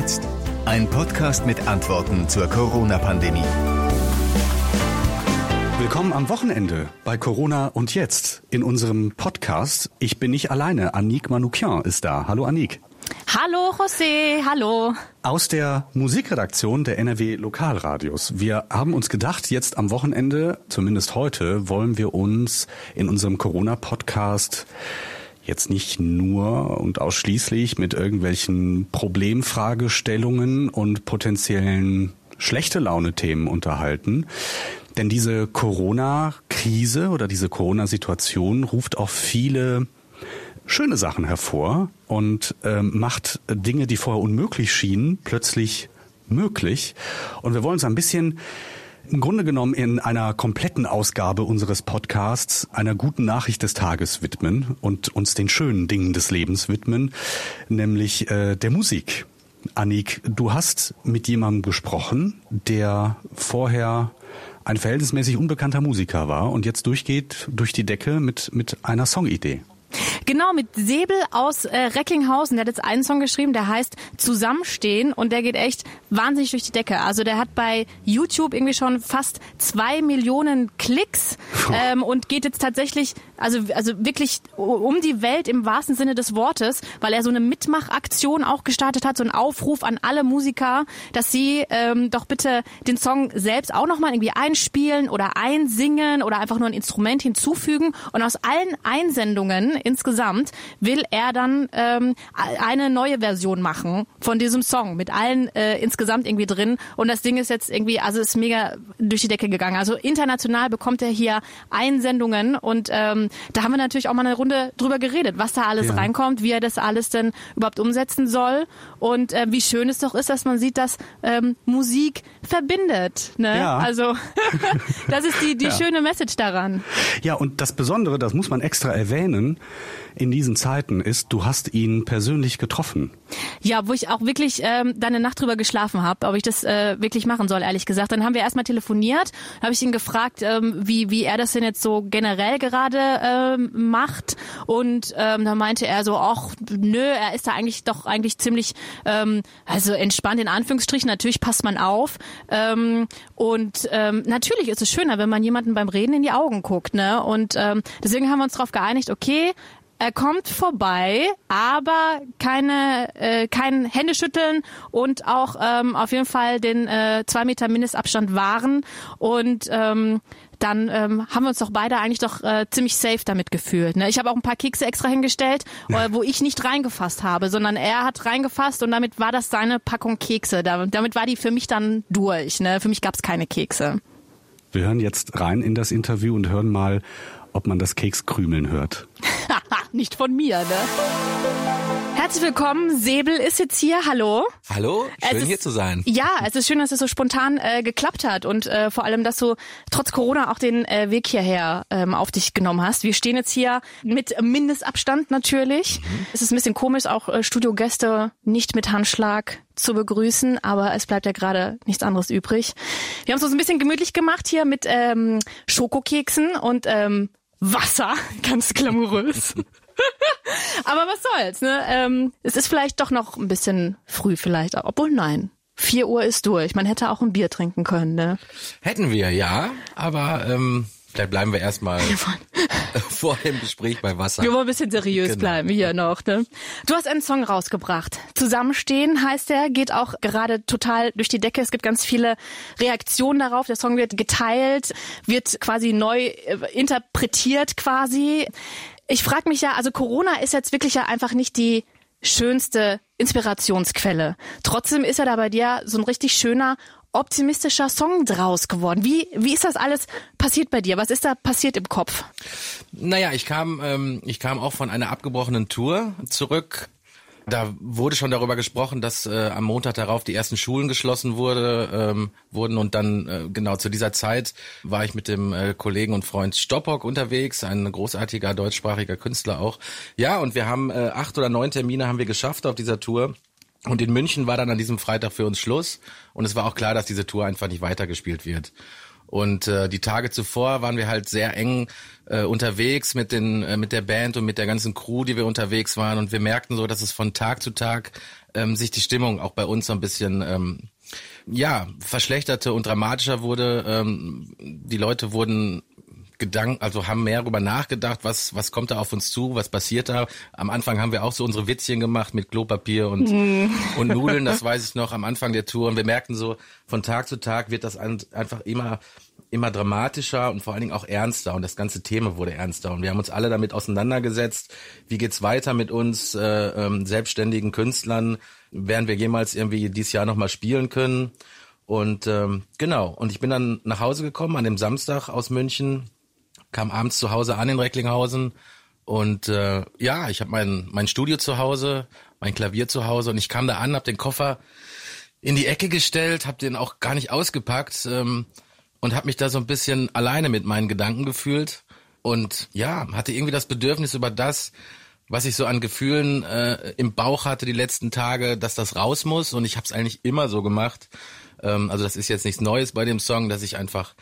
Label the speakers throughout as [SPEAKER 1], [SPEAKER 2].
[SPEAKER 1] jetzt? Ein Podcast mit Antworten zur Corona-Pandemie.
[SPEAKER 2] Willkommen am Wochenende bei Corona und jetzt in unserem Podcast. Ich bin nicht alleine. Annick Manoukian ist da. Hallo Annick.
[SPEAKER 3] Hallo José, hallo.
[SPEAKER 2] Aus der Musikredaktion der NRW Lokalradios. Wir haben uns gedacht, jetzt am Wochenende, zumindest heute, wollen wir uns in unserem Corona-Podcast jetzt nicht nur und ausschließlich mit irgendwelchen Problemfragestellungen und potenziellen schlechte Laune-Themen unterhalten. Denn diese Corona-Krise oder diese Corona-Situation ruft auch viele schöne Sachen hervor und ähm, macht Dinge, die vorher unmöglich schienen, plötzlich möglich. Und wir wollen uns ein bisschen im Grunde genommen in einer kompletten Ausgabe unseres Podcasts einer guten Nachricht des Tages widmen und uns den schönen Dingen des Lebens widmen, nämlich äh, der Musik. Annik, du hast mit jemandem gesprochen, der vorher ein verhältnismäßig unbekannter Musiker war und jetzt durchgeht durch die Decke mit, mit einer Songidee.
[SPEAKER 3] Genau, mit Säbel aus äh, Recklinghausen. Der hat jetzt einen Song geschrieben, der heißt Zusammenstehen und der geht echt wahnsinnig durch die Decke. Also der hat bei YouTube irgendwie schon fast zwei Millionen Klicks ähm, und geht jetzt tatsächlich, also, also wirklich um die Welt im wahrsten Sinne des Wortes, weil er so eine Mitmachaktion auch gestartet hat, so einen Aufruf an alle Musiker, dass sie ähm, doch bitte den Song selbst auch nochmal irgendwie einspielen oder einsingen oder einfach nur ein Instrument hinzufügen. Und aus allen Einsendungen insgesamt will er dann ähm, eine neue Version machen von diesem Song mit allen äh, insgesamt irgendwie drin. Und das Ding ist jetzt irgendwie, also ist mega durch die Decke gegangen. Also international bekommt er hier Einsendungen und ähm, da haben wir natürlich auch mal eine Runde drüber geredet, was da alles ja. reinkommt, wie er das alles denn überhaupt umsetzen soll und äh, wie schön es doch ist, dass man sieht, dass ähm, Musik verbindet. Ne? Ja. Also das ist die, die ja. schöne Message daran.
[SPEAKER 2] Ja, und das Besondere, das muss man extra erwähnen, in diesen Zeiten ist, du hast ihn persönlich getroffen.
[SPEAKER 3] Ja, wo ich auch wirklich ähm, dann eine Nacht drüber geschlafen habe, ob ich das äh, wirklich machen soll, ehrlich gesagt. Dann haben wir erstmal telefoniert, habe ich ihn gefragt, ähm, wie, wie er das denn jetzt so generell gerade ähm, macht. Und ähm, da meinte er so, ach, nö, er ist da eigentlich doch eigentlich ziemlich ähm, also entspannt in Anführungsstrichen. Natürlich passt man auf. Ähm, und ähm, natürlich ist es schöner, wenn man jemanden beim Reden in die Augen guckt. Ne? Und ähm, deswegen haben wir uns darauf geeinigt, okay, er kommt vorbei, aber keine, äh, kein Händeschütteln und auch ähm, auf jeden Fall den äh, zwei Meter Mindestabstand wahren. Und ähm, dann ähm, haben wir uns doch beide eigentlich doch äh, ziemlich safe damit gefühlt. Ne? Ich habe auch ein paar Kekse extra hingestellt, äh, wo ich nicht reingefasst habe, sondern er hat reingefasst und damit war das seine Packung Kekse. Da, damit war die für mich dann durch. Ne? Für mich gab es keine Kekse.
[SPEAKER 2] Wir hören jetzt rein in das Interview und hören mal, ob man das Kekskrümeln hört.
[SPEAKER 3] Nicht von mir, ne? Herzlich willkommen. Säbel ist jetzt hier. Hallo.
[SPEAKER 4] Hallo, schön ist, hier zu sein.
[SPEAKER 3] Ja, es ist schön, dass es so spontan äh, geklappt hat und äh, vor allem, dass du trotz Corona auch den äh, Weg hierher ähm, auf dich genommen hast. Wir stehen jetzt hier mit Mindestabstand natürlich. Mhm. Es ist ein bisschen komisch, auch äh, Studiogäste nicht mit Handschlag zu begrüßen, aber es bleibt ja gerade nichts anderes übrig. Wir haben es uns ein bisschen gemütlich gemacht hier mit ähm, Schokokeksen und ähm, Wasser, ganz glamourös. Aber was soll's, ne? Ähm, es ist vielleicht doch noch ein bisschen früh vielleicht, obwohl nein. Vier Uhr ist durch. Man hätte auch ein Bier trinken können, ne?
[SPEAKER 4] Hätten wir, ja. Aber ähm, Vielleicht bleiben wir erstmal vor dem Gespräch bei Wasser.
[SPEAKER 3] Wir wollen ein bisschen seriös genau. bleiben hier noch. Ne? Du hast einen Song rausgebracht. Zusammenstehen heißt er, geht auch gerade total durch die Decke. Es gibt ganz viele Reaktionen darauf. Der Song wird geteilt, wird quasi neu äh, interpretiert quasi. Ich frage mich ja, also Corona ist jetzt wirklich ja einfach nicht die schönste Inspirationsquelle. Trotzdem ist er da bei dir so ein richtig schöner optimistischer Song draus geworden. Wie, wie ist das alles passiert bei dir? Was ist da passiert im Kopf?
[SPEAKER 4] Naja, ich kam, ähm, ich kam auch von einer abgebrochenen Tour zurück. Da wurde schon darüber gesprochen, dass äh, am Montag darauf die ersten Schulen geschlossen wurde, ähm, wurden und dann äh, genau zu dieser Zeit war ich mit dem äh, Kollegen und Freund Stoppock unterwegs, ein großartiger deutschsprachiger Künstler auch. Ja, und wir haben äh, acht oder neun Termine haben wir geschafft auf dieser Tour. Und in München war dann an diesem Freitag für uns Schluss. Und es war auch klar, dass diese Tour einfach nicht weitergespielt wird. Und äh, die Tage zuvor waren wir halt sehr eng äh, unterwegs mit den äh, mit der Band und mit der ganzen Crew, die wir unterwegs waren. Und wir merkten so, dass es von Tag zu Tag ähm, sich die Stimmung auch bei uns so ein bisschen ähm, ja verschlechterte und dramatischer wurde. Ähm, die Leute wurden Gedanken, also haben mehr darüber nachgedacht, was, was kommt da auf uns zu, was passiert da. Am Anfang haben wir auch so unsere Witzchen gemacht mit Klopapier und, mm. und Nudeln, das weiß ich noch am Anfang der Tour. Und wir merkten so, von Tag zu Tag wird das einfach immer, immer dramatischer und vor allen Dingen auch ernster. Und das ganze Thema wurde ernster. Und wir haben uns alle damit auseinandergesetzt. Wie geht's weiter mit uns, äh, ähm, selbstständigen Künstlern? Werden wir jemals irgendwie dieses Jahr nochmal spielen können? Und ähm, genau, und ich bin dann nach Hause gekommen an dem Samstag aus München kam abends zu Hause an in Recklinghausen. Und äh, ja, ich habe mein mein Studio zu Hause, mein Klavier zu Hause. Und ich kam da an, habe den Koffer in die Ecke gestellt, habe den auch gar nicht ausgepackt ähm, und habe mich da so ein bisschen alleine mit meinen Gedanken gefühlt. Und ja, hatte irgendwie das Bedürfnis über das, was ich so an Gefühlen äh, im Bauch hatte die letzten Tage, dass das raus muss. Und ich habe es eigentlich immer so gemacht. Ähm, also das ist jetzt nichts Neues bei dem Song, dass ich einfach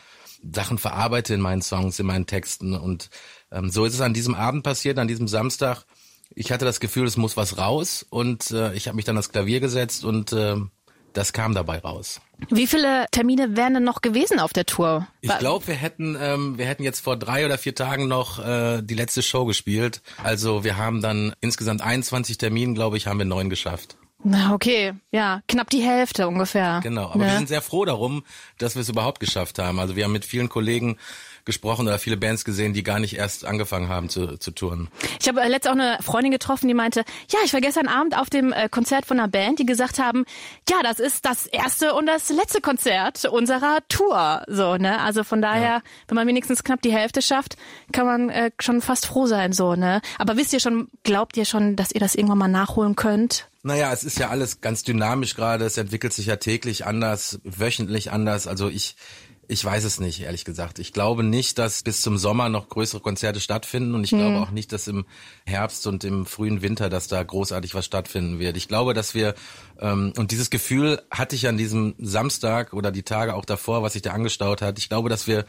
[SPEAKER 4] Sachen verarbeite in meinen Songs, in meinen Texten. Und ähm, so ist es an diesem Abend passiert, an diesem Samstag. Ich hatte das Gefühl, es muss was raus und äh, ich habe mich dann ans Klavier gesetzt und äh, das kam dabei raus.
[SPEAKER 3] Wie viele Termine wären denn noch gewesen auf der Tour?
[SPEAKER 4] Ich glaube, wir hätten ähm, wir hätten jetzt vor drei oder vier Tagen noch äh, die letzte Show gespielt. Also wir haben dann insgesamt 21 Termine, glaube ich, haben wir neun geschafft.
[SPEAKER 3] Na, okay. Ja, knapp die Hälfte ungefähr.
[SPEAKER 4] Genau, aber ne? wir sind sehr froh darum, dass wir es überhaupt geschafft haben. Also wir haben mit vielen Kollegen gesprochen oder viele Bands gesehen, die gar nicht erst angefangen haben zu, zu touren.
[SPEAKER 3] Ich habe äh, letztens auch eine Freundin getroffen, die meinte, ja, ich war gestern Abend auf dem äh, Konzert von einer Band, die gesagt haben, ja, das ist das erste und das letzte Konzert unserer Tour. So, ne? Also von daher, ja. wenn man wenigstens knapp die Hälfte schafft, kann man äh, schon fast froh sein, so, ne? Aber wisst ihr schon, glaubt ihr schon, dass ihr das irgendwann mal nachholen könnt?
[SPEAKER 4] Naja, es ist ja alles ganz dynamisch gerade. Es entwickelt sich ja täglich anders, wöchentlich anders. Also ich, ich weiß es nicht, ehrlich gesagt. Ich glaube nicht, dass bis zum Sommer noch größere Konzerte stattfinden und ich hm. glaube auch nicht, dass im Herbst und im frühen Winter, dass da großartig was stattfinden wird. Ich glaube, dass wir ähm, und dieses Gefühl hatte ich an diesem Samstag oder die Tage auch davor, was sich da angestaut hat. Ich glaube, dass wir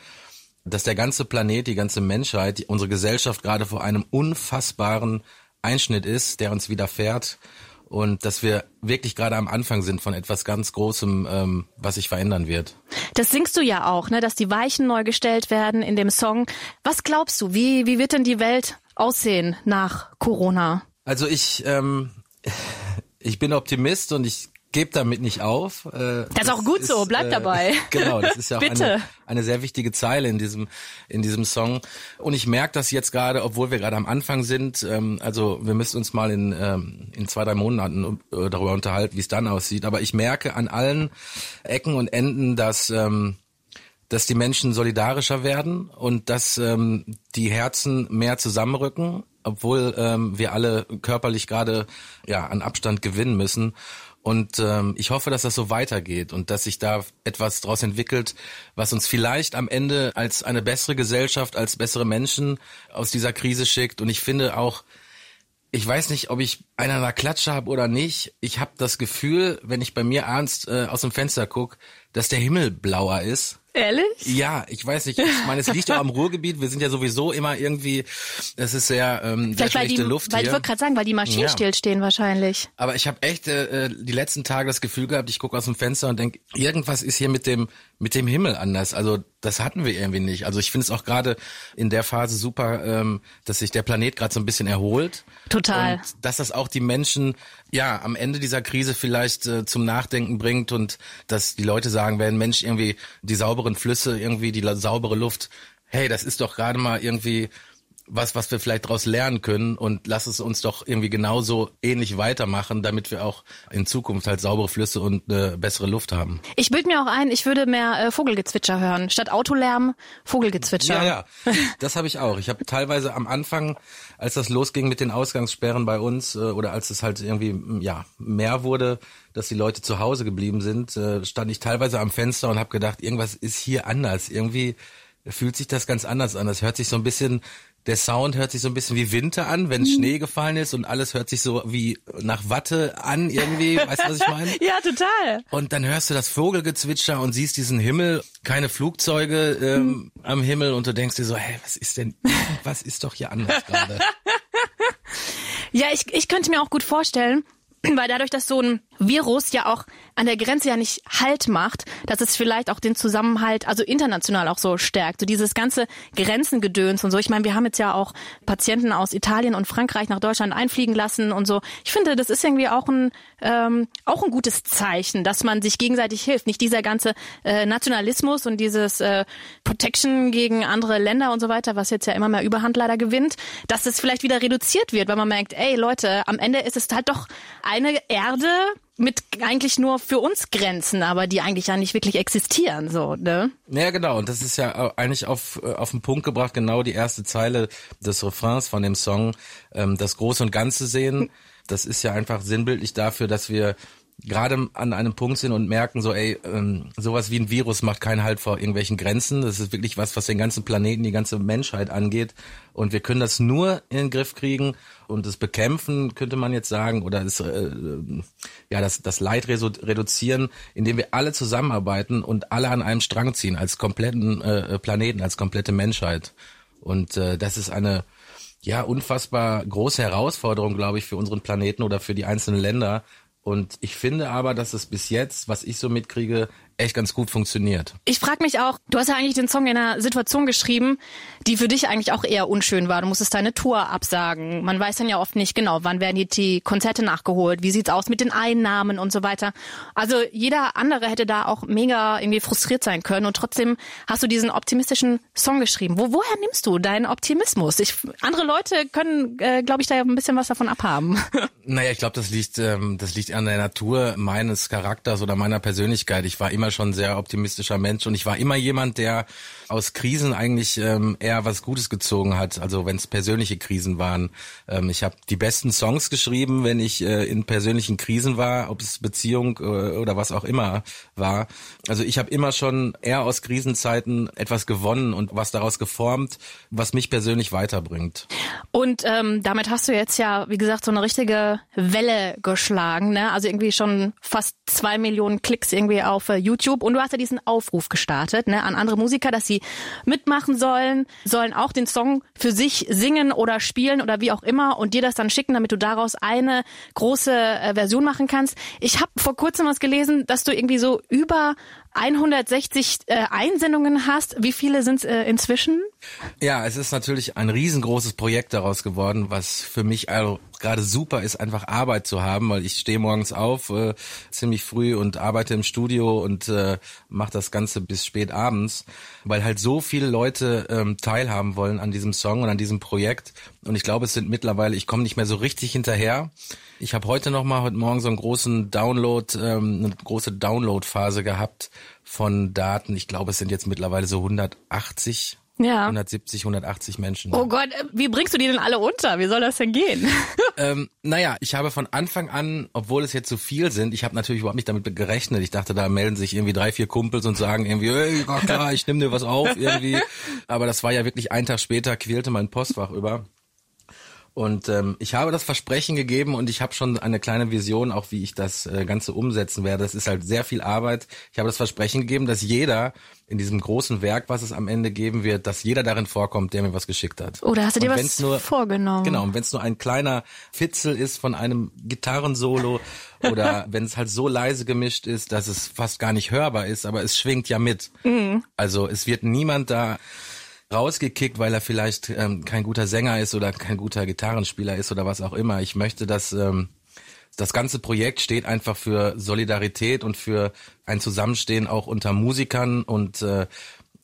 [SPEAKER 4] dass der ganze Planet, die ganze Menschheit, unsere Gesellschaft gerade vor einem unfassbaren Einschnitt ist, der uns widerfährt und dass wir wirklich gerade am Anfang sind von etwas ganz Großem, ähm, was sich verändern wird.
[SPEAKER 3] Das singst du ja auch, ne, dass die Weichen neu gestellt werden in dem Song. Was glaubst du, wie, wie wird denn die Welt aussehen nach Corona?
[SPEAKER 4] Also ich, ähm, ich bin Optimist und ich Gebt damit nicht auf.
[SPEAKER 3] Äh, das ist auch gut ist, so, bleibt äh, dabei.
[SPEAKER 4] Genau, das ist ja auch eine, eine sehr wichtige Zeile in diesem in diesem Song. Und ich merke das jetzt gerade, obwohl wir gerade am Anfang sind. Ähm, also wir müssen uns mal in ähm, in zwei drei Monaten äh, darüber unterhalten, wie es dann aussieht. Aber ich merke an allen Ecken und Enden, dass ähm, dass die Menschen solidarischer werden und dass ähm, die Herzen mehr zusammenrücken, obwohl ähm, wir alle körperlich gerade ja an Abstand gewinnen müssen. Und ähm, ich hoffe, dass das so weitergeht und dass sich da etwas daraus entwickelt, was uns vielleicht am Ende als eine bessere Gesellschaft, als bessere Menschen aus dieser Krise schickt. Und ich finde auch, ich weiß nicht, ob ich einen an der Klatsche habe oder nicht. Ich habe das Gefühl, wenn ich bei mir ernst äh, aus dem Fenster guck, dass der Himmel blauer ist
[SPEAKER 3] Ehrlich?
[SPEAKER 4] Ja, ich weiß nicht. Ich meine, es liegt ja am Ruhrgebiet. Wir sind ja sowieso immer irgendwie, es ist sehr, ähm, sehr schlechte
[SPEAKER 3] die,
[SPEAKER 4] Luft
[SPEAKER 3] weil
[SPEAKER 4] hier.
[SPEAKER 3] Ich wollte gerade sagen, weil die Maschinen ja. stillstehen wahrscheinlich.
[SPEAKER 4] Aber ich habe echt äh, die letzten Tage das Gefühl gehabt, ich gucke aus dem Fenster und denk, irgendwas ist hier mit dem mit dem Himmel anders. Also das hatten wir irgendwie nicht. Also ich finde es auch gerade in der Phase super, ähm, dass sich der Planet gerade so ein bisschen erholt.
[SPEAKER 3] Total.
[SPEAKER 4] Und dass das auch die Menschen ja am Ende dieser Krise vielleicht äh, zum Nachdenken bringt und dass die Leute sagen werden, Mensch, irgendwie die sauberen Flüsse, irgendwie die saubere Luft, hey, das ist doch gerade mal irgendwie was, was wir vielleicht daraus lernen können und lass es uns doch irgendwie genauso ähnlich weitermachen, damit wir auch in Zukunft halt saubere Flüsse und äh, bessere Luft haben.
[SPEAKER 3] Ich bild mir auch ein, ich würde mehr äh, Vogelgezwitscher hören. Statt Autolärm, Vogelgezwitscher.
[SPEAKER 4] Ja, ja, das habe ich auch. Ich habe teilweise am Anfang, als das losging mit den Ausgangssperren bei uns äh, oder als es halt irgendwie ja mehr wurde, dass die Leute zu Hause geblieben sind, äh, stand ich teilweise am Fenster und habe gedacht, irgendwas ist hier anders. Irgendwie fühlt sich das ganz anders an. Das hört sich so ein bisschen der Sound hört sich so ein bisschen wie Winter an, wenn Schnee gefallen ist und alles hört sich so wie nach Watte an irgendwie. Weißt du, was ich meine?
[SPEAKER 3] Ja, total.
[SPEAKER 4] Und dann hörst du das Vogelgezwitscher und siehst diesen Himmel, keine Flugzeuge ähm, am Himmel und du denkst dir so, hey, was ist denn, was ist doch hier anders gerade?
[SPEAKER 3] Ja, ich, ich könnte mir auch gut vorstellen, weil dadurch, dass so ein Virus ja auch an der Grenze ja nicht Halt macht, dass es vielleicht auch den Zusammenhalt, also international auch so stärkt. So dieses ganze Grenzengedöns und so. Ich meine, wir haben jetzt ja auch Patienten aus Italien und Frankreich nach Deutschland einfliegen lassen und so. Ich finde, das ist irgendwie auch ein ähm, auch ein gutes Zeichen, dass man sich gegenseitig hilft. Nicht dieser ganze äh, Nationalismus und dieses äh, Protection gegen andere Länder und so weiter, was jetzt ja immer mehr Überhand leider gewinnt, dass es vielleicht wieder reduziert wird, weil man merkt, ey Leute, am Ende ist es halt doch eine Erde, mit eigentlich nur für uns Grenzen, aber die eigentlich ja nicht wirklich existieren, so, ne?
[SPEAKER 4] Ja, genau. Und das ist ja eigentlich auf, äh, auf den Punkt gebracht, genau die erste Zeile des Refrains von dem Song, ähm, das Große und Ganze sehen. Das ist ja einfach sinnbildlich dafür, dass wir gerade an einem Punkt sind und merken so, ey, ähm, sowas wie ein Virus macht keinen Halt vor irgendwelchen Grenzen. Das ist wirklich was, was den ganzen Planeten, die ganze Menschheit angeht. Und wir können das nur in den Griff kriegen und das bekämpfen, könnte man jetzt sagen, oder das, äh, ja, das, das Leid reduzieren, indem wir alle zusammenarbeiten und alle an einem Strang ziehen, als kompletten äh, Planeten, als komplette Menschheit. Und äh, das ist eine ja unfassbar große Herausforderung, glaube ich, für unseren Planeten oder für die einzelnen Länder, und ich finde aber, dass es bis jetzt, was ich so mitkriege, echt ganz gut funktioniert.
[SPEAKER 3] Ich frage mich auch, du hast ja eigentlich den Song in einer Situation geschrieben, die für dich eigentlich auch eher unschön war. Du musstest deine Tour absagen. Man weiß dann ja oft nicht genau, wann werden die Konzerte nachgeholt, wie sieht's aus mit den Einnahmen und so weiter. Also jeder andere hätte da auch mega irgendwie frustriert sein können und trotzdem hast du diesen optimistischen Song geschrieben. Wo, woher nimmst du deinen Optimismus? Ich, andere Leute können, äh, glaube ich, da ein bisschen was davon abhaben.
[SPEAKER 4] Naja, ich glaube, das liegt, ähm, das liegt an der Natur meines Charakters oder meiner Persönlichkeit. Ich war immer immer schon sehr optimistischer Mensch und ich war immer jemand, der aus Krisen eigentlich ähm, eher was Gutes gezogen hat. Also wenn es persönliche Krisen waren. Ähm, ich habe die besten Songs geschrieben, wenn ich äh, in persönlichen Krisen war, ob es Beziehung äh, oder was auch immer war. Also ich habe immer schon eher aus Krisenzeiten etwas gewonnen und was daraus geformt, was mich persönlich weiterbringt.
[SPEAKER 3] Und ähm, damit hast du jetzt ja, wie gesagt, so eine richtige Welle geschlagen. Ne? Also irgendwie schon fast zwei Millionen Klicks irgendwie auf äh, YouTube. Und du hast ja diesen Aufruf gestartet ne, an andere Musiker, dass sie mitmachen sollen, sollen auch den Song für sich singen oder spielen oder wie auch immer und dir das dann schicken, damit du daraus eine große äh, Version machen kannst. Ich habe vor kurzem was gelesen, dass du irgendwie so über 160 äh, Einsendungen hast. Wie viele sind es äh, inzwischen?
[SPEAKER 4] Ja, es ist natürlich ein riesengroßes Projekt daraus geworden, was für mich gerade super ist, einfach Arbeit zu haben, weil ich stehe morgens auf äh, ziemlich früh und arbeite im Studio und äh, mache das Ganze bis spät abends, weil halt so viele Leute ähm, teilhaben wollen an diesem Song und an diesem Projekt. Und ich glaube, es sind mittlerweile, ich komme nicht mehr so richtig hinterher. Ich habe heute noch mal heute Morgen so einen großen Download, ähm, eine große Download-Phase gehabt von Daten. Ich glaube, es sind jetzt mittlerweile so 180 ja. 170, 180 Menschen.
[SPEAKER 3] Oh Gott, wie bringst du die denn alle unter? Wie soll das denn gehen?
[SPEAKER 4] ähm, naja, ich habe von Anfang an, obwohl es jetzt so viel sind, ich habe natürlich überhaupt nicht damit gerechnet. Ich dachte, da melden sich irgendwie drei, vier Kumpels und sagen irgendwie, hey, klar, ich nehme dir was auf irgendwie. Aber das war ja wirklich ein Tag später, quälte mein Postfach über. Und ähm, ich habe das Versprechen gegeben und ich habe schon eine kleine Vision, auch wie ich das äh, Ganze umsetzen werde. Das ist halt sehr viel Arbeit. Ich habe das Versprechen gegeben, dass jeder in diesem großen Werk, was es am Ende geben wird, dass jeder darin vorkommt, der mir was geschickt hat.
[SPEAKER 3] Oder hast du dir was nur, vorgenommen?
[SPEAKER 4] Genau, und wenn es nur ein kleiner Fitzel ist von einem Gitarrensolo oder wenn es halt so leise gemischt ist, dass es fast gar nicht hörbar ist, aber es schwingt ja mit. Mhm. Also es wird niemand da rausgekickt, weil er vielleicht ähm, kein guter Sänger ist oder kein guter Gitarrenspieler ist oder was auch immer. Ich möchte, dass ähm, das ganze Projekt steht einfach für Solidarität und für ein Zusammenstehen auch unter Musikern und äh,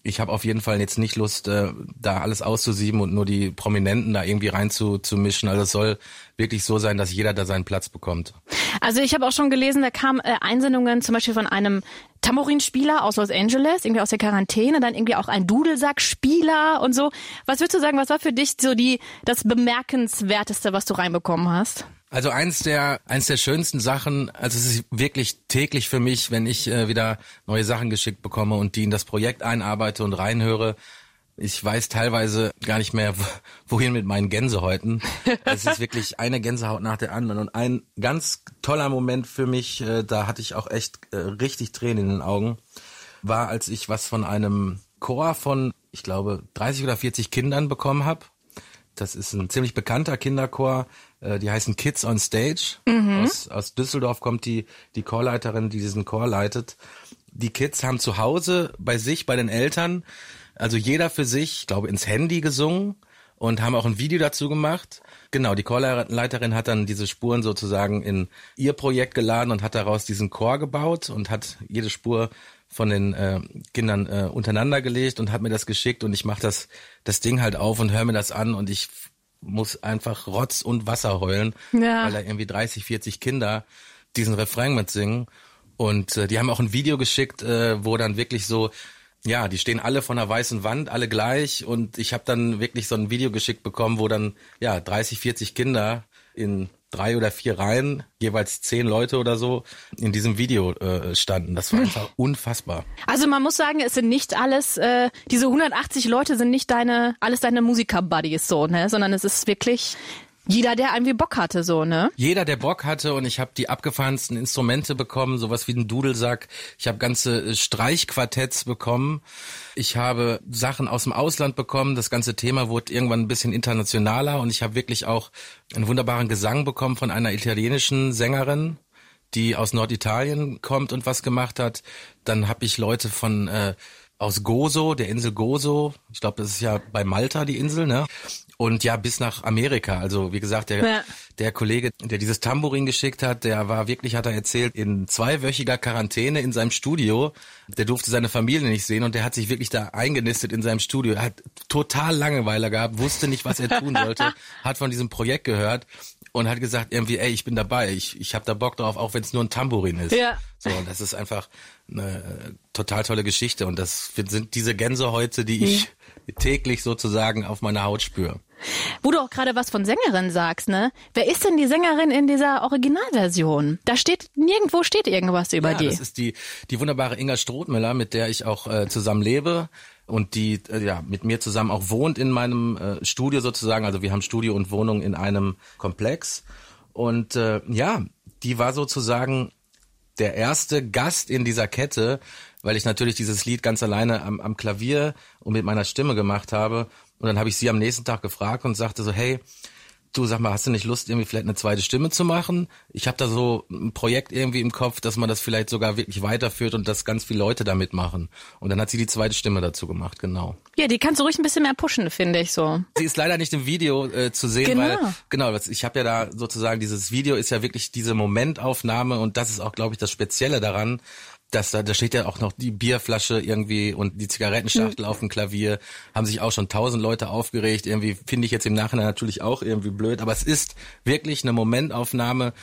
[SPEAKER 4] ich habe auf jeden Fall jetzt nicht Lust, äh, da alles auszusieben und nur die Prominenten da irgendwie rein zu, zu mischen. Also es soll wirklich so sein, dass jeder da seinen Platz bekommt.
[SPEAKER 3] Also ich habe auch schon gelesen, da kamen äh, Einsendungen zum Beispiel von einem Tambourinspieler aus Los Angeles, irgendwie aus der Quarantäne, dann irgendwie auch ein Dudelsackspieler und so. Was würdest du sagen, was war für dich so die das bemerkenswerteste, was du reinbekommen hast?
[SPEAKER 4] Also eins der eins der schönsten Sachen, also es ist wirklich täglich für mich, wenn ich äh, wieder neue Sachen geschickt bekomme und die in das Projekt einarbeite und reinhöre. Ich weiß teilweise gar nicht mehr, wohin mit meinen Gänsehäuten. Es ist wirklich eine Gänsehaut nach der anderen. Und ein ganz toller Moment für mich, äh, da hatte ich auch echt äh, richtig Tränen in den Augen, war, als ich was von einem Chor von, ich glaube, 30 oder 40 Kindern bekommen habe. Das ist ein ziemlich bekannter Kinderchor. Äh, die heißen Kids on Stage. Aus, aus Düsseldorf kommt die, die Chorleiterin, die diesen Chor leitet. Die Kids haben zu Hause bei sich, bei den Eltern, also jeder für sich, ich glaube, ins Handy gesungen und haben auch ein Video dazu gemacht. Genau, die Chorleiterin hat dann diese Spuren sozusagen in ihr Projekt geladen und hat daraus diesen Chor gebaut und hat jede Spur von den äh, Kindern äh, untereinander gelegt und hat mir das geschickt und ich mache das das Ding halt auf und höre mir das an und ich muss einfach Rotz und Wasser heulen,
[SPEAKER 3] Ja.
[SPEAKER 4] weil da irgendwie 30, 40 Kinder diesen Refrain mitsingen und äh, die haben auch ein Video geschickt, äh, wo dann wirklich so ja, die stehen alle von einer weißen Wand, alle gleich und ich habe dann wirklich so ein Video geschickt bekommen, wo dann ja 30, 40 Kinder in drei oder vier Reihen, jeweils zehn Leute oder so, in diesem Video äh, standen. Das war einfach unfassbar.
[SPEAKER 3] Also man muss sagen, es sind nicht alles, äh, diese 180 Leute sind nicht deine, alles deine Musiker-Buddies so, ne? Sondern es ist wirklich jeder, der irgendwie Bock hatte, so, ne?
[SPEAKER 4] Jeder, der Bock hatte und ich habe die abgefahrensten Instrumente bekommen, sowas wie einen Dudelsack. Ich habe ganze äh, Streichquartetts bekommen. Ich habe Sachen aus dem Ausland bekommen. Das ganze Thema wurde irgendwann ein bisschen internationaler und ich habe wirklich auch einen wunderbaren Gesang bekommen von einer italienischen Sängerin die aus Norditalien kommt und was gemacht hat. Dann habe ich Leute von äh, aus Gozo, der Insel Gozo. Ich glaube, das ist ja bei Malta die Insel, ne? Und ja, bis nach Amerika. Also wie gesagt, der,
[SPEAKER 3] Ja.
[SPEAKER 4] der Kollege, der dieses Tambourin geschickt hat, der war wirklich, hat er erzählt, in zweiwöchiger Quarantäne in seinem Studio. Der durfte seine Familie nicht sehen und der hat sich wirklich da eingenistet in seinem Studio. Er hat total Langeweile gehabt, wusste nicht, was er tun sollte, hat von diesem Projekt gehört und hat gesagt irgendwie, ey, ich bin dabei, ich, ich habe da Bock drauf, auch wenn es nur ein Tambourin ist.
[SPEAKER 3] Ja.
[SPEAKER 4] So, und das ist einfach eine äh, total tolle Geschichte und das sind diese Gänsehäute, die ich täglich sozusagen auf meiner Haut spüre.
[SPEAKER 3] Wo du auch gerade was von Sängerin sagst, ne? Wer ist denn die Sängerin in dieser Originalversion? Da steht, nirgendwo steht irgendwas über
[SPEAKER 4] ja,
[SPEAKER 3] die.
[SPEAKER 4] das ist die, die wunderbare Inga Strothmüller, mit der ich auch äh, zusammen lebe und die äh, ja mit mir zusammen auch wohnt in meinem äh, Studio sozusagen. Also wir haben Studio und Wohnung in einem Komplex. Und äh, ja, die war sozusagen der erste Gast in dieser Kette, weil ich natürlich dieses Lied ganz alleine am, am Klavier und mit meiner Stimme gemacht habe. Und dann habe ich sie am nächsten Tag gefragt und sagte so, hey, du sag mal, hast du nicht Lust, irgendwie vielleicht eine zweite Stimme zu machen? Ich habe da so ein Projekt irgendwie im Kopf, dass man das vielleicht sogar wirklich weiterführt und dass ganz viele Leute da mitmachen. Und dann hat sie die zweite Stimme dazu gemacht, genau.
[SPEAKER 3] ja, die kannst du ruhig ein bisschen mehr pushen, finde ich so.
[SPEAKER 4] Sie ist leider nicht im Video äh, zu sehen,
[SPEAKER 3] Genau.
[SPEAKER 4] weil genau, das- ich habe ja da sozusagen dieses Video ist ja wirklich diese Momentaufnahme und das ist auch, glaube ich, das Spezielle daran. Dass da, da steht ja auch noch die Bierflasche irgendwie und die Zigarettenschachtel auf dem Klavier. Haben sich auch schon tausend Leute aufgeregt. Irgendwie finde ich jetzt im Nachhinein natürlich auch irgendwie blöd. Aber es ist wirklich eine Momentaufnahme.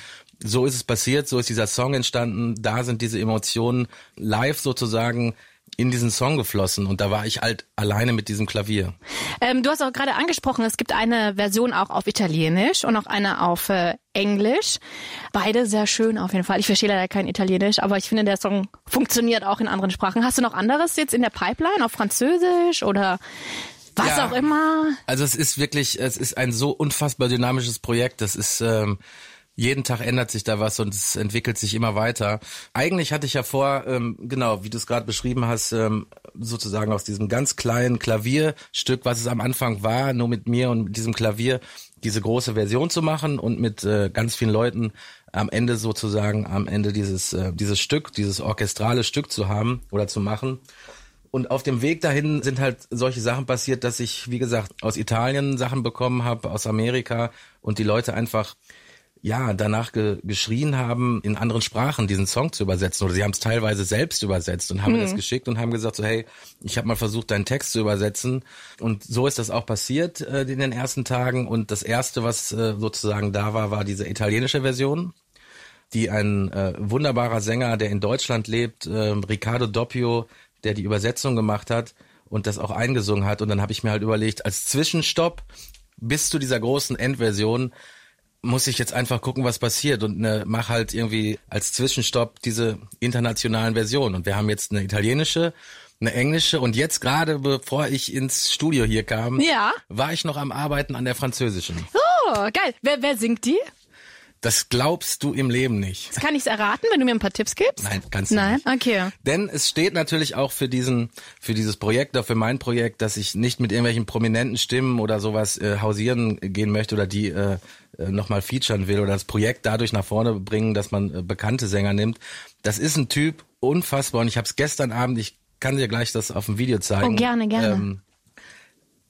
[SPEAKER 4] So ist es passiert, so ist dieser Song entstanden. Da sind diese Emotionen live sozusagen in diesen Song geflossen. Und da war ich halt alleine mit diesem Klavier.
[SPEAKER 3] Ähm, du hast auch gerade angesprochen, es gibt eine Version auch auf Italienisch und auch eine auf äh, Englisch. Beide sehr schön auf jeden Fall. Ich verstehe leider kein Italienisch, aber ich finde, der Song funktioniert auch in anderen Sprachen. Hast du noch anderes jetzt in der Pipeline auf Französisch oder was
[SPEAKER 4] Ja.
[SPEAKER 3] auch immer?
[SPEAKER 4] Also es ist wirklich, es ist ein so unfassbar dynamisches Projekt. Das ist ähm, jeden Tag ändert sich da was und es entwickelt sich immer weiter. Eigentlich hatte ich ja vor, ähm, genau, wie du es gerade beschrieben hast, ähm, sozusagen aus diesem ganz kleinen Klavierstück, was es am Anfang war, nur mit mir und mit diesem Klavier, diese große Version zu machen und mit äh, ganz vielen Leuten am Ende sozusagen, am Ende dieses, äh, dieses Stück, dieses orchestrale Stück zu haben oder zu machen. Und auf dem Weg dahin sind halt solche Sachen passiert, dass ich, wie gesagt, aus Italien Sachen bekommen habe, aus Amerika und die Leute einfach ja danach ge geschrien haben, in anderen Sprachen diesen Song zu übersetzen. Oder sie haben es teilweise selbst übersetzt und haben mir das geschickt und haben gesagt so, hey, ich habe mal versucht, deinen Text zu übersetzen. Und so ist das auch passiert äh, in den ersten Tagen. Und das erste, was äh, sozusagen da war, war diese italienische Version die ein äh, wunderbarer Sänger, der in Deutschland lebt, äh, Riccardo Doppio, der die Übersetzung gemacht hat und das auch eingesungen hat. Und dann habe ich mir halt überlegt, als Zwischenstopp bis zu dieser großen Endversion muss ich jetzt einfach gucken, was passiert und ne, mach halt irgendwie als Zwischenstopp diese internationalen Versionen. Und wir haben jetzt eine italienische eine englische und jetzt gerade bevor ich ins Studio hier kam,
[SPEAKER 3] Ja.
[SPEAKER 4] war ich noch am Arbeiten an der französischen.
[SPEAKER 3] Oh, geil. Wer, wer singt die?
[SPEAKER 4] Das glaubst du im Leben nicht.
[SPEAKER 3] Das kann ich's erraten, wenn du mir ein paar Tipps gibst?
[SPEAKER 4] Nein, kannst du
[SPEAKER 3] Nein?
[SPEAKER 4] nicht.
[SPEAKER 3] Okay.
[SPEAKER 4] Denn es steht natürlich auch für diesen, für dieses Projekt, auch für mein Projekt, dass ich nicht mit irgendwelchen prominenten Stimmen oder sowas äh, hausieren gehen möchte oder die äh, äh, nochmal featuren will oder das Projekt dadurch nach vorne bringen, dass man äh, bekannte Sänger nimmt. Das ist ein Typ, unfassbar. Und ich habe es gestern Abend, ich kann dir gleich das auf dem Video zeigen.
[SPEAKER 3] Oh, gerne, gerne.
[SPEAKER 4] Ähm,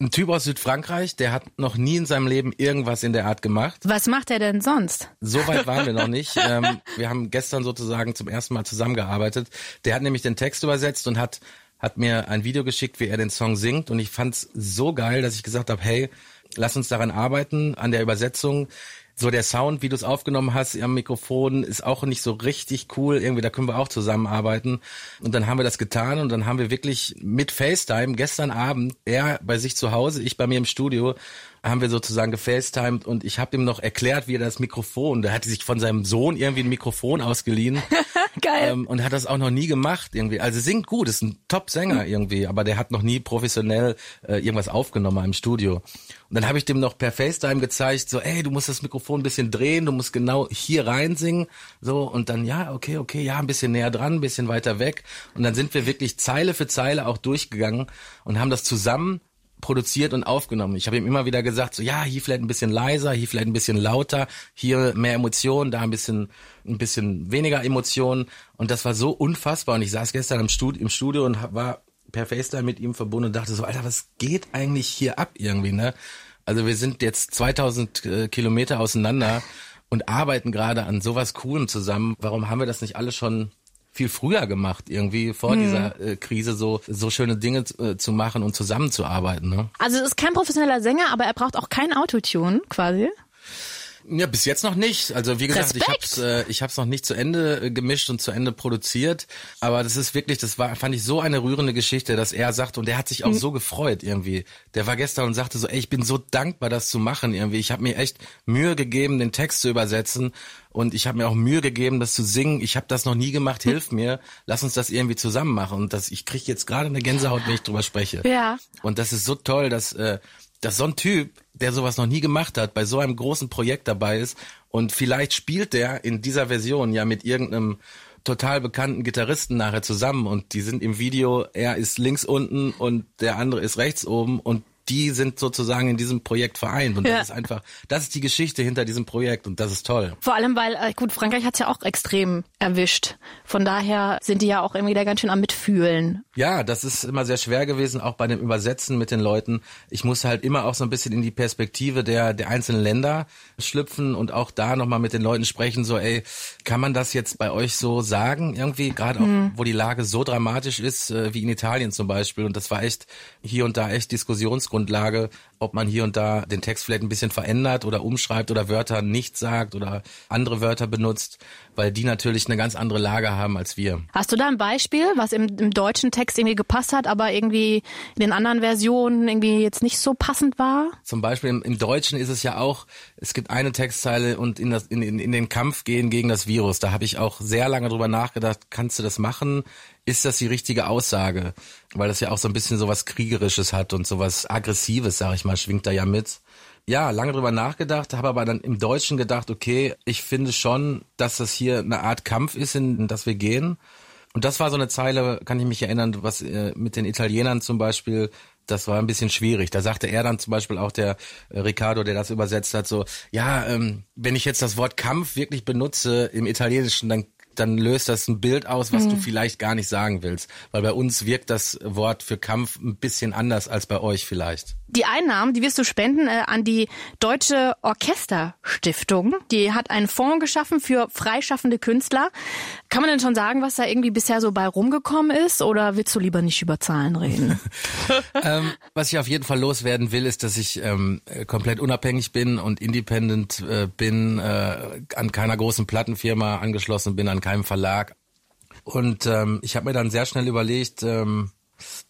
[SPEAKER 4] ein Typ aus Südfrankreich, der hat noch nie in seinem Leben irgendwas in der Art gemacht.
[SPEAKER 3] Was macht er denn sonst?
[SPEAKER 4] So weit waren wir noch nicht. Ähm, wir haben gestern sozusagen zum ersten Mal zusammengearbeitet. Der hat nämlich den Text übersetzt und hat hat mir ein Video geschickt, wie er den Song singt und ich fand's so geil, dass ich gesagt habe, hey, lass uns daran arbeiten an der Übersetzung. So der Sound, wie du es aufgenommen hast am Mikrofon, ist auch nicht so richtig cool. Irgendwie, da können wir auch zusammenarbeiten. Und dann haben wir das getan und dann haben wir wirklich mit FaceTime gestern Abend, er bei sich zu Hause, ich bei mir im Studio, haben wir sozusagen gefacetimed und ich habe ihm noch erklärt, wie er das Mikrofon, der hatte sich von seinem Sohn irgendwie ein Mikrofon ausgeliehen
[SPEAKER 3] Geil.
[SPEAKER 4] ähm, und hat das auch noch nie gemacht irgendwie. Also singt gut, ist ein Top-Sänger irgendwie, aber der hat noch nie professionell äh, irgendwas aufgenommen im Studio. Und dann habe ich dem noch per FaceTime gezeigt, so, ey, du musst das Mikrofon ein bisschen drehen, du musst genau hier rein singen, so und dann ja, okay, okay, ja, ein bisschen näher dran, ein bisschen weiter weg und dann sind wir wirklich Zeile für Zeile auch durchgegangen und haben das zusammen produziert und aufgenommen. Ich habe ihm immer wieder gesagt, so ja, hier vielleicht ein bisschen leiser, hier vielleicht ein bisschen lauter, hier mehr Emotionen, da ein bisschen ein bisschen weniger Emotionen und das war so unfassbar und ich saß gestern im Studio, im Studio und war per FaceTime mit ihm verbunden und dachte so, Alter, was geht eigentlich hier ab irgendwie, ne? Also wir sind jetzt 2000 äh, Kilometer auseinander und arbeiten gerade an sowas Coolem zusammen. Warum haben wir das nicht alle schon viel früher gemacht, irgendwie vor dieser äh, Krise so so schöne Dinge äh, zu machen und zusammenzuarbeiten. Ne?
[SPEAKER 3] Also es ist kein professioneller Sänger, aber er braucht auch kein Autotune quasi.
[SPEAKER 4] Ja, bis jetzt noch nicht. Also wie gesagt, ich
[SPEAKER 3] Respekt.
[SPEAKER 4] hab's, äh, ich hab's noch nicht zu Ende äh, gemischt und zu Ende produziert. Aber das ist wirklich, das war, fand ich so eine rührende Geschichte, dass er sagt und der hat sich auch so gefreut irgendwie. Der war gestern und sagte so, ey, ich bin so dankbar, das zu machen irgendwie. Ich habe mir echt Mühe gegeben, den Text zu übersetzen und ich habe mir auch Mühe gegeben, das zu singen. Ich habe das noch nie gemacht. Hilf mir, lass uns das irgendwie zusammen machen. Und das, ich krieg jetzt gerade eine Gänsehaut, wenn ich drüber spreche.
[SPEAKER 3] Ja.
[SPEAKER 4] Und das ist so toll, dass, äh, dass so ein Typ, der sowas noch nie gemacht hat, bei so einem großen Projekt dabei ist und vielleicht spielt der in dieser Version ja mit irgendeinem total bekannten Gitarristen nachher zusammen und die sind im Video, er ist links unten und der andere ist rechts oben und die sind sozusagen in diesem Projekt vereint und
[SPEAKER 3] Ja.
[SPEAKER 4] das ist einfach, das ist die Geschichte hinter diesem Projekt und das ist toll.
[SPEAKER 3] Vor allem, weil, äh, gut, Frankreich hat's ja auch extrem erwischt. Von daher sind die ja auch irgendwie da ganz schön am Mitfühlen.
[SPEAKER 4] Ja, das ist immer sehr schwer gewesen, auch bei dem Übersetzen mit den Leuten. Ich muss halt immer auch so ein bisschen in die Perspektive der, der einzelnen Länder schlüpfen und auch da nochmal mit den Leuten sprechen, so, ey, kann man das jetzt bei euch so sagen? Irgendwie, gerade auch, wo die Lage so dramatisch ist, äh, wie in Italien zum Beispiel. Und das war echt hier und da echt Diskussionsgrundlage, ob man hier und da den Text vielleicht ein bisschen verändert oder umschreibt oder Wörter nicht sagt oder andere Wörter benutzt, weil die natürlich eine ganz andere Lage haben als wir.
[SPEAKER 3] Hast du da ein Beispiel, was im, im deutschen Text irgendwie gepasst hat, aber irgendwie in den anderen Versionen irgendwie jetzt nicht so passend war?
[SPEAKER 4] Zum Beispiel im, im Deutschen ist es ja auch, es gibt eine Textzeile und in, das, in, in, in den Kampf gehen gegen das Virus. Da habe ich auch sehr lange drüber nachgedacht, kannst du das machen? Ist das die richtige Aussage? Weil das ja auch so ein bisschen sowas Kriegerisches hat und sowas Aggressives, sag ich mal, schwingt da ja mit. Ja, lange drüber nachgedacht, habe aber dann im Deutschen gedacht, okay, ich finde schon, dass das hier eine Art Kampf ist, in das wir gehen. Und das war so eine Zeile, kann ich mich erinnern, was äh, mit den Italienern zum Beispiel, das war ein bisschen schwierig. Da sagte er dann zum Beispiel auch der äh, Riccardo, der das übersetzt hat, so, ja, ähm, wenn ich jetzt das Wort Kampf wirklich benutze im Italienischen, dann dann löst das ein Bild aus, was du vielleicht gar nicht sagen willst. Weil bei uns wirkt das Wort für Kampf ein bisschen anders als bei euch vielleicht.
[SPEAKER 3] Die Einnahmen, die wirst du spenden äh, an die Deutsche Orchesterstiftung. Die hat einen Fonds geschaffen für freischaffende Künstler. Kann man denn schon sagen, was da irgendwie bisher so bei rumgekommen ist? Oder willst du lieber nicht über Zahlen reden?
[SPEAKER 4] ähm, was ich auf jeden Fall loswerden will, ist, dass ich ähm, äh, komplett unabhängig bin und independent äh, bin, äh, an keiner großen Plattenfirma angeschlossen bin, an keinem Verlag. Und ähm, ich habe mir dann sehr schnell überlegt, ähm,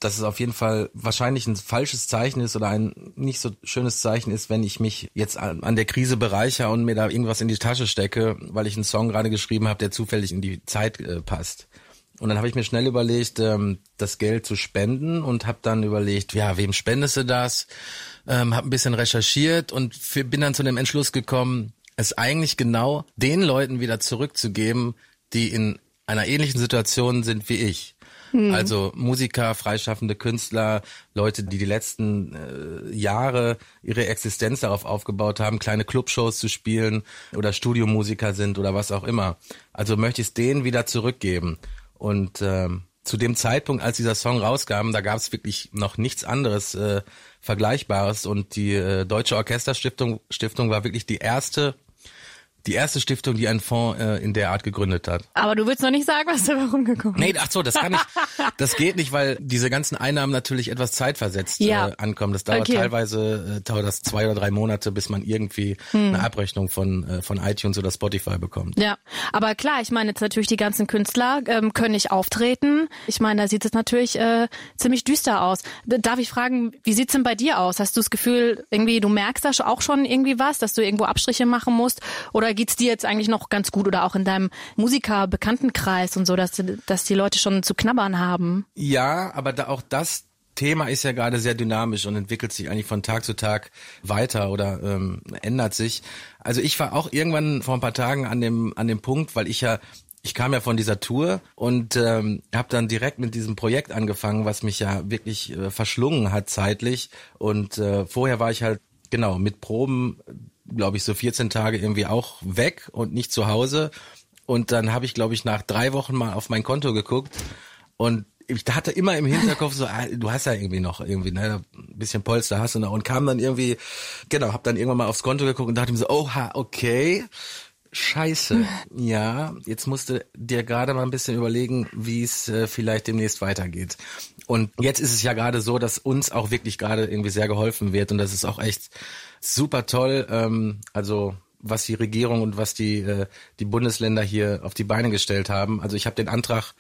[SPEAKER 4] dass es auf jeden Fall wahrscheinlich ein falsches Zeichen ist oder ein nicht so schönes Zeichen ist, wenn ich mich jetzt an, an der Krise bereichere und mir da irgendwas in die Tasche stecke, weil ich einen Song gerade geschrieben habe, der zufällig in die Zeit äh, passt. Und dann habe ich mir schnell überlegt, ähm, das Geld zu spenden und habe dann überlegt, ja, wem spendest du das? Ähm, habe ein bisschen recherchiert und bin dann zu dem Entschluss gekommen, es eigentlich genau den Leuten wieder zurückzugeben, die in einer ähnlichen Situation sind wie ich. Hm. Also Musiker, freischaffende Künstler, Leute, die die letzten äh, Jahre ihre Existenz darauf aufgebaut haben, kleine Clubshows zu spielen oder Studiomusiker sind oder was auch immer. Also möchte ich es denen wieder zurückgeben. Und ähm, zu dem Zeitpunkt, als dieser Song rauskam, da gab es wirklich noch nichts anderes äh, Vergleichbares und die äh, Deutsche Orchesterstiftung Stiftung war wirklich die erste die erste Stiftung, die einen Fonds äh, in der Art gegründet hat.
[SPEAKER 3] Aber du willst noch nicht sagen, was da rumgekommen
[SPEAKER 4] ist. Nee, ach so, das kann ich, das geht nicht, weil diese ganzen Einnahmen natürlich etwas zeitversetzt
[SPEAKER 3] ja.
[SPEAKER 4] äh, ankommen. Das dauert
[SPEAKER 3] Okay.
[SPEAKER 4] teilweise, äh, dauert das zwei oder drei Monate, bis man irgendwie
[SPEAKER 3] Hm.
[SPEAKER 4] eine Abrechnung von, äh, von iTunes oder Spotify bekommt.
[SPEAKER 3] Ja, aber klar, ich meine jetzt natürlich die ganzen Künstler ähm, können nicht auftreten. Ich meine, da sieht es natürlich äh, ziemlich düster aus. Darf ich fragen, wie sieht's denn bei dir aus? Hast du das Gefühl, irgendwie du merkst da auch schon irgendwie was, dass du irgendwo Abstriche machen musst? Oder geht's dir jetzt eigentlich noch ganz gut oder auch in deinem Musiker-Bekanntenkreis und so, dass, dass die Leute schon zu knabbern haben?
[SPEAKER 4] Ja, aber da auch das Thema ist ja gerade sehr dynamisch und entwickelt sich eigentlich von Tag zu Tag weiter oder ähm, ändert sich. Also ich war auch irgendwann vor ein paar Tagen an dem an dem Punkt, weil ich ja ich kam ja von dieser Tour und ähm, habe dann direkt mit diesem Projekt angefangen, was mich ja wirklich äh, verschlungen hat zeitlich. Und äh, vorher war ich halt genau mit Proben, glaube ich, so 14 Tage irgendwie auch weg und nicht zu Hause. Und dann habe ich, glaube ich, nach drei Wochen mal auf mein Konto geguckt und ich hatte immer im Hinterkopf so, ah, du hast ja irgendwie noch irgendwie ne, ein bisschen Polster hast du noch und kam dann irgendwie, genau, hab dann irgendwann mal aufs Konto geguckt und dachte mir so, oha, okay, scheiße, ja, jetzt musst du dir gerade mal ein bisschen überlegen, wie es äh, vielleicht demnächst weitergeht. Und jetzt ist es ja gerade so, dass uns auch wirklich gerade irgendwie sehr geholfen wird und das ist auch echt super toll. Ähm, also was die Regierung und was die äh, die Bundesländer hier auf die Beine gestellt haben. Also ich habe den Antrag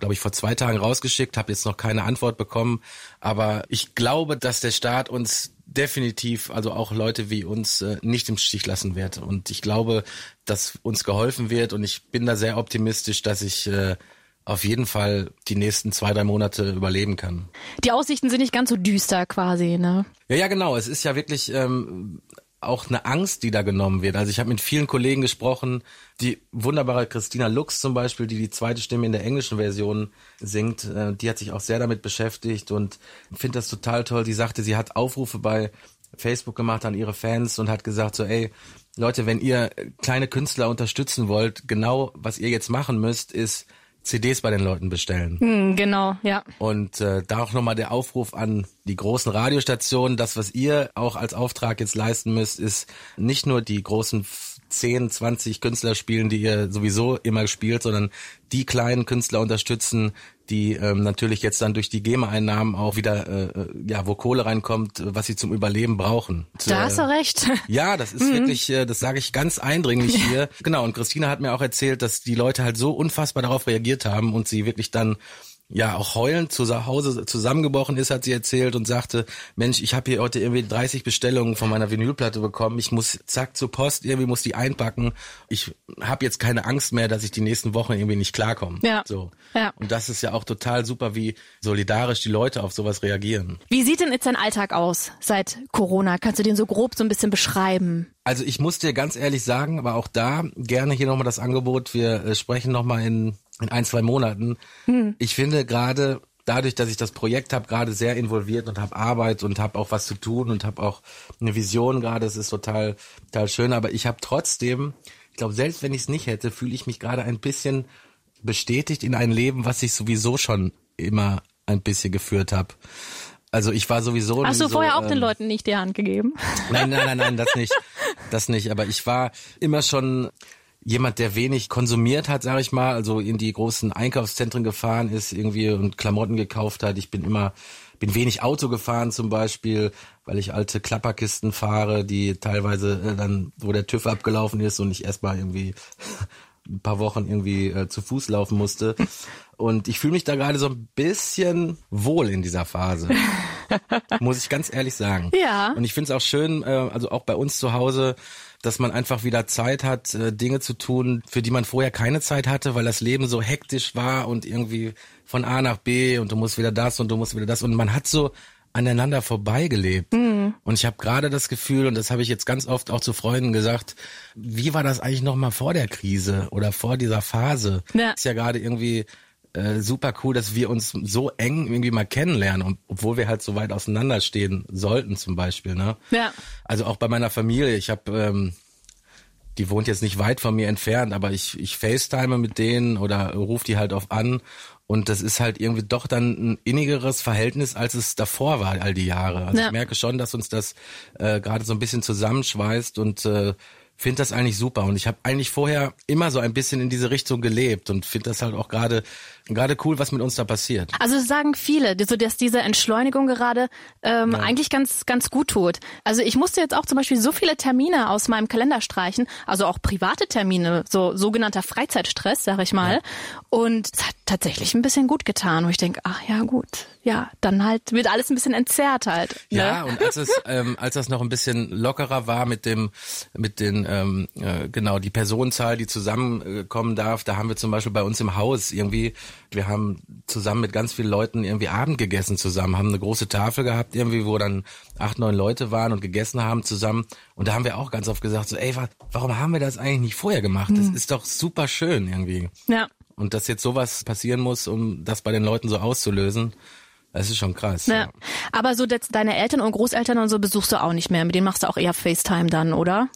[SPEAKER 4] glaube ich, vor zwei Tagen rausgeschickt, habe jetzt noch keine Antwort bekommen. Aber ich glaube, dass der Staat uns definitiv, also auch Leute wie uns, äh, nicht im Stich lassen wird. Und ich glaube, dass uns geholfen wird. Und ich bin da sehr optimistisch, dass ich äh, auf jeden Fall die nächsten zwei, drei Monate überleben kann.
[SPEAKER 3] Die Aussichten sind nicht ganz so düster quasi, ne?
[SPEAKER 4] Ja, ja, genau. Es ist ja wirklich ähm, auch eine Angst, die da genommen wird. Also ich habe mit vielen Kollegen gesprochen, die wunderbare Christina Lux zum Beispiel, die die zweite Stimme in der englischen Version singt, äh, die hat sich auch sehr damit beschäftigt und finde das total toll. Sie sagte, sie hat Aufrufe bei Facebook gemacht an ihre Fans und hat gesagt so, ey, Leute, wenn ihr kleine Künstler unterstützen wollt, genau was ihr jetzt machen müsst, ist CDs bei den Leuten bestellen.
[SPEAKER 3] Hm, genau, ja.
[SPEAKER 4] Und äh, da auch nochmal der Aufruf an die großen Radiostationen. Das, was ihr auch als Auftrag jetzt leisten müsst, ist nicht nur die großen 10, 20 Künstler spielen, die ihr sowieso immer spielt, sondern die kleinen Künstler unterstützen, die ähm, natürlich jetzt dann durch die GEMA-Einnahmen auch wieder, äh, ja, wo Kohle reinkommt, was sie zum Überleben brauchen. Und,
[SPEAKER 3] Da hast du recht.
[SPEAKER 4] ja, das ist wirklich, äh, das sage ich ganz eindringlich hier. Genau, und Christina hat mir auch erzählt, dass die Leute halt so unfassbar darauf reagiert haben und sie wirklich dann ja auch heulend zu Hause zusammengebrochen ist, hat sie erzählt und sagte, Mensch, ich habe hier heute irgendwie 30 Bestellungen von meiner Vinylplatte bekommen. Ich muss zack zur Post, irgendwie muss die einpacken. Ich habe jetzt keine Angst mehr, dass ich die nächsten Wochen irgendwie nicht klarkomme.
[SPEAKER 3] Ja.
[SPEAKER 4] So.
[SPEAKER 3] Ja.
[SPEAKER 4] Und das ist ja auch total super, wie solidarisch die Leute auf sowas reagieren.
[SPEAKER 3] Wie sieht denn jetzt dein Alltag aus seit Corona? Kannst du den so grob so ein bisschen beschreiben?
[SPEAKER 4] Also ich muss dir ganz ehrlich sagen, aber auch da gerne hier nochmal das Angebot. Wir äh, sprechen nochmal in, in ein, zwei Monaten. Ich finde gerade dadurch, dass ich das Projekt habe, gerade sehr involviert und habe Arbeit und habe auch was zu tun und habe auch eine Vision gerade. Es ist total, total schön. Aber ich habe trotzdem, ich glaube, selbst wenn ich es nicht hätte, fühle ich mich gerade ein bisschen bestätigt in ein Leben, was ich sowieso schon immer ein bisschen geführt habe. Also ich war sowieso
[SPEAKER 3] Hast du
[SPEAKER 4] so,
[SPEAKER 3] vorher auch den
[SPEAKER 4] ähm,
[SPEAKER 3] Leuten nicht die Hand gegeben?
[SPEAKER 4] Nein, nein, nein, nein, das nicht. Das nicht. Aber ich war immer schon jemand, der wenig konsumiert hat, sage ich mal. Also in die großen Einkaufszentren gefahren ist irgendwie und Klamotten gekauft hat. Ich bin immer, bin wenig Auto gefahren zum Beispiel, weil ich alte Klapperkisten fahre, die teilweise äh, dann, wo der TÜV abgelaufen ist und ich erstmal irgendwie ein paar Wochen irgendwie äh, zu Fuß laufen musste. Und ich fühle mich da gerade so ein bisschen wohl in dieser Phase. Muss ich ganz ehrlich sagen.
[SPEAKER 3] Ja.
[SPEAKER 4] Und ich finde es auch schön, äh, also auch bei uns zu Hause, dass man einfach wieder Zeit hat, äh, Dinge zu tun, für die man vorher keine Zeit hatte, weil das Leben so hektisch war und irgendwie von A nach B und du musst wieder das und du musst wieder das und man hat so aneinander vorbeigelebt. Mhm. Und ich habe gerade das Gefühl, und das habe ich jetzt ganz oft auch zu Freunden gesagt, wie war das eigentlich noch mal vor der Krise oder vor dieser Phase?
[SPEAKER 3] Ja.
[SPEAKER 4] Ist ja gerade irgendwie äh, super cool, dass wir uns so eng irgendwie mal kennenlernen, und, obwohl wir halt so weit auseinanderstehen sollten zum Beispiel. Ne?
[SPEAKER 3] Ja.
[SPEAKER 4] Also auch bei meiner Familie. Ich habe, ähm, die wohnt jetzt nicht weit von mir entfernt, aber ich, ich FaceTime mit denen oder rufe die halt auf an. Und das ist halt irgendwie doch dann ein innigeres Verhältnis, als es davor war, all die Jahre. Also
[SPEAKER 3] Ja.
[SPEAKER 4] ich merke schon, dass uns das äh, gerade so ein bisschen zusammenschweißt und äh, finde das eigentlich super. Und ich habe eigentlich vorher immer so ein bisschen in diese Richtung gelebt und finde das halt auch gerade gerade cool, was mit uns da passiert.
[SPEAKER 3] Also sagen viele, so dass diese Entschleunigung gerade ähm, eigentlich ganz ganz gut tut. Also ich musste jetzt auch zum Beispiel so viele Termine aus meinem Kalender streichen, also auch private Termine, so sogenannter Freizeitstress, sag ich mal. Und es hat tatsächlich ein bisschen gut getan, wo ich denke, ach ja gut, ja, dann halt wird alles ein bisschen entzerrt halt. Ne?
[SPEAKER 4] Ja, und als es, ähm, als das noch ein bisschen lockerer war mit dem, mit den, ähm, äh, genau, die Personenzahl, die zusammenkommen darf, da haben wir zum Beispiel bei uns im Haus irgendwie, wir haben zusammen mit ganz vielen Leuten irgendwie Abend gegessen zusammen, haben eine große Tafel gehabt irgendwie, wo dann acht, neun Leute waren und gegessen haben zusammen. Und da haben wir auch ganz oft gesagt, so, ey, wa- warum haben wir das eigentlich nicht vorher gemacht? Das ist doch super schön irgendwie.
[SPEAKER 3] ja.
[SPEAKER 4] Und dass jetzt sowas passieren muss, um das bei den Leuten so auszulösen, das ist schon krass.
[SPEAKER 3] Ja. Aber so deine Eltern und Großeltern und so besuchst du auch nicht mehr. Mit denen machst du auch eher FaceTime dann, oder?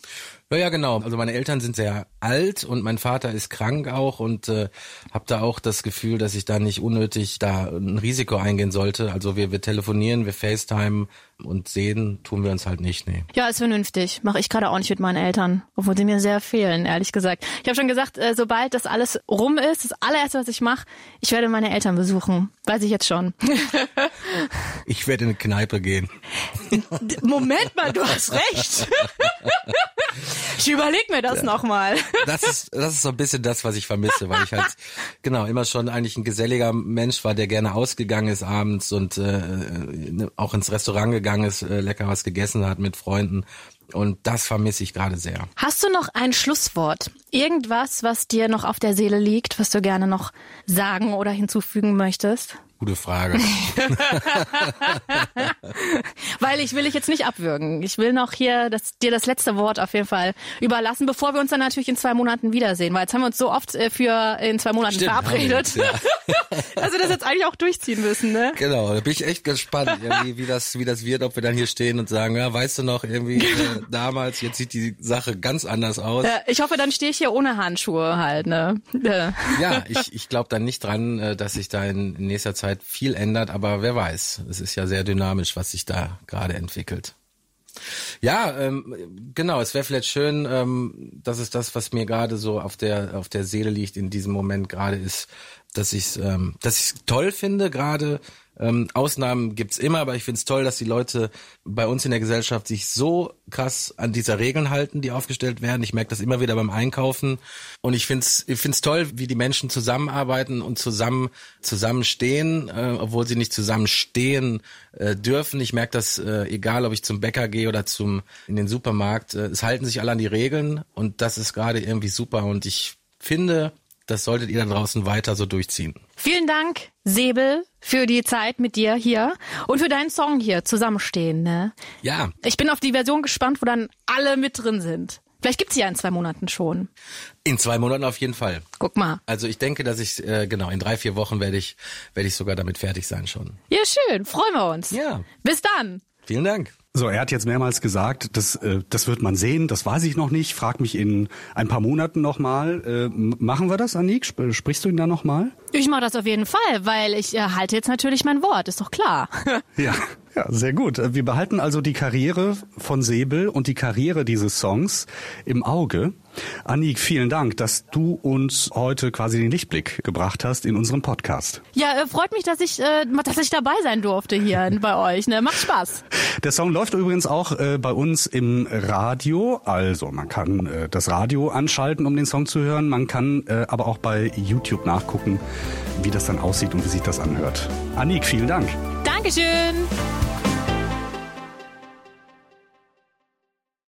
[SPEAKER 4] Ja, ja, genau. Also meine Eltern sind sehr alt und mein Vater ist krank auch und äh, habe da auch das Gefühl, dass ich da nicht unnötig da ein Risiko eingehen sollte. Also wir, wir telefonieren, wir FaceTime und sehen tun wir uns halt nicht, nee.
[SPEAKER 3] Ja, ist vernünftig. Mache ich gerade auch nicht mit meinen Eltern, obwohl sie mir sehr fehlen, ehrlich gesagt. Ich habe schon gesagt, äh, sobald das alles rum ist, das allererste, was ich mache, ich werde meine Eltern besuchen. Weiß ich jetzt schon.
[SPEAKER 4] Ich werde in eine Kneipe gehen.
[SPEAKER 3] Moment mal, du hast recht. ich überleg mir das nochmal.
[SPEAKER 4] Das ist, das ist so ein bisschen das, was ich vermisse, weil ich halt genau immer schon eigentlich ein geselliger Mensch war, der gerne ausgegangen ist abends und äh, äh, auch ins Restaurant gegangen ist, äh, lecker was gegessen hat mit Freunden. Und das vermisse ich gerade sehr.
[SPEAKER 3] Hast du noch ein Schlusswort? Irgendwas, was dir noch auf der Seele liegt, was du gerne noch sagen oder hinzufügen möchtest?
[SPEAKER 4] Gute Frage.
[SPEAKER 3] Weil ich will dich jetzt nicht abwürgen. Ich will noch hier das, dir das letzte Wort auf jeden Fall überlassen, bevor wir uns dann natürlich in zwei Monaten wiedersehen. Weil jetzt haben wir uns so oft äh, für in zwei Monaten
[SPEAKER 4] Stimmt,
[SPEAKER 3] verabredet.
[SPEAKER 4] wir uns,
[SPEAKER 3] also das jetzt eigentlich auch durchziehen müssen, ne?
[SPEAKER 4] Genau, da bin ich echt gespannt, wie das, wie das wird, ob wir dann hier stehen und sagen, ja, weißt du noch, irgendwie äh, damals, jetzt sieht die Sache ganz anders aus.
[SPEAKER 3] Ja, ich hoffe, dann stehe ich hier ohne Handschuhe halt, ne? Ja.
[SPEAKER 4] Ja, ich, ich glaube da nicht dran, äh, dass sich da in nächster Zeit viel ändert, aber wer weiß. Es ist ja sehr dynamisch, was sich da gerade entwickelt. Ja, ähm, genau. Es wäre vielleicht schön, ähm, das ist das, was mir gerade so auf der auf der Seele liegt in diesem Moment gerade ist, dass ich ähm, dass ich toll finde gerade. Ähm, Ausnahmen gibt's immer, aber ich find's toll, dass die Leute bei uns in der Gesellschaft sich so krass an dieser Regeln halten, die aufgestellt werden. Ich merke das immer wieder beim Einkaufen und ich find's ich find's toll, wie die Menschen zusammenarbeiten und zusammen zusammenstehen, äh, obwohl sie nicht zusammenstehen äh, dürfen. Ich merke das, äh, egal ob ich zum Bäcker gehe oder zum in den Supermarkt, äh, es halten sich alle an die Regeln und das ist gerade irgendwie super und ich finde, das solltet ihr da draußen weiter so durchziehen.
[SPEAKER 3] Vielen Dank, Säbel, für die Zeit mit dir hier und für deinen Song hier, Zusammenstehen, ne?
[SPEAKER 4] Ja,
[SPEAKER 3] Ich bin auf die Version gespannt, wo dann alle mit drin sind. Vielleicht gibt's sie ja in zwei Monaten schon.
[SPEAKER 4] in zwei Monaten auf jeden Fall.
[SPEAKER 3] Guck mal.
[SPEAKER 4] Also ich denke, dass ich äh, genau in drei vier Wochen werde ich werde ich sogar damit fertig sein schon.
[SPEAKER 3] Ja, schön. Freuen wir uns.
[SPEAKER 4] Ja.
[SPEAKER 3] Bis dann.
[SPEAKER 4] Vielen Dank.
[SPEAKER 2] So, er hat jetzt mehrmals gesagt, das, äh, das wird man sehen, das weiß ich noch nicht. Frag mich in ein paar Monaten nochmal. Äh, machen wir das, Anik? Sp sprichst du ihn da nochmal?
[SPEAKER 3] Ich mache das auf jeden Fall, weil ich äh, halte jetzt natürlich mein Wort, ist doch klar.
[SPEAKER 2] Ja, ja, sehr gut. Äh, Wir behalten also die Karriere von Säbel und die Karriere dieses Songs im Auge. Anik, vielen Dank, dass du uns heute quasi den Lichtblick gebracht hast in unserem Podcast.
[SPEAKER 3] ja, äh, freut mich, dass ich, äh, dass ich dabei sein durfte hier bei euch. Ne? Macht Spaß.
[SPEAKER 2] Der Song läuft übrigens auch bei uns im Radio. Also man kann das Radio anschalten, um den Song zu hören. Man kann aber auch bei YouTube nachgucken, wie das dann aussieht und wie sich das anhört. Anik, vielen Dank.
[SPEAKER 3] Dankeschön.